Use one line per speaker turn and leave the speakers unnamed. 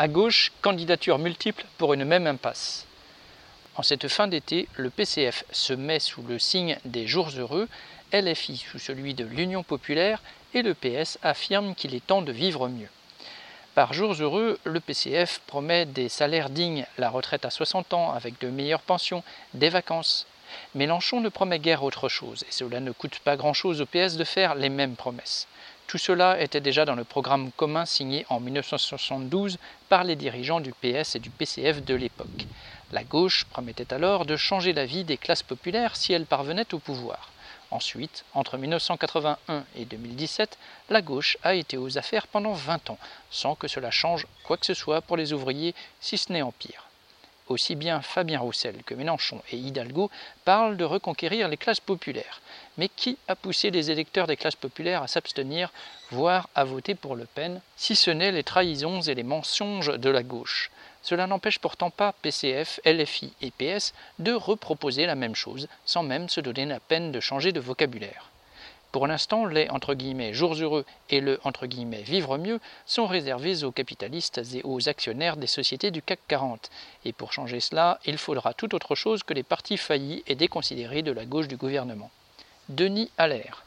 À gauche, candidature multiple pour une même impasse. En cette fin d'été, le PCF se met sous le signe des jours heureux, LFI sous celui de l'Union populaire et le PS affirme qu'il est temps de vivre mieux. Par jours heureux, le PCF promet des salaires dignes, la retraite à 60 ans avec de meilleures pensions, des vacances. Mélenchon ne promet guère autre chose, et cela ne coûte pas grand-chose au PS de faire les mêmes promesses. Tout cela était déjà dans le programme commun signé en 1972 par les dirigeants du PS et du PCF de l'époque. La gauche promettait alors de changer la vie des classes populaires si elle parvenait au pouvoir. Ensuite, entre 1981 et 2017, la gauche a été aux affaires pendant 20 ans, sans que cela change quoi que ce soit pour les ouvriers, si ce n'est en pire. Aussi bien Fabien Roussel que Mélenchon et Hidalgo parlent de reconquérir les classes populaires. Mais qui a poussé les électeurs des classes populaires à s'abstenir, voire à voter pour Le Pen, si ce n'est les trahisons et les mensonges de la gauche? Cela n'empêche pourtant pas PCF, LFI et PS de reproposer la même chose, sans même se donner la peine de changer de vocabulaire. Pour l'instant, les entre guillemets jours heureux et le entre guillemets vivre mieux sont réservés aux capitalistes et aux actionnaires des sociétés du CAC 40. Et pour changer cela, il faudra tout autre chose que les partis faillis et déconsidérés de la gauche du gouvernement. Denis Allaire.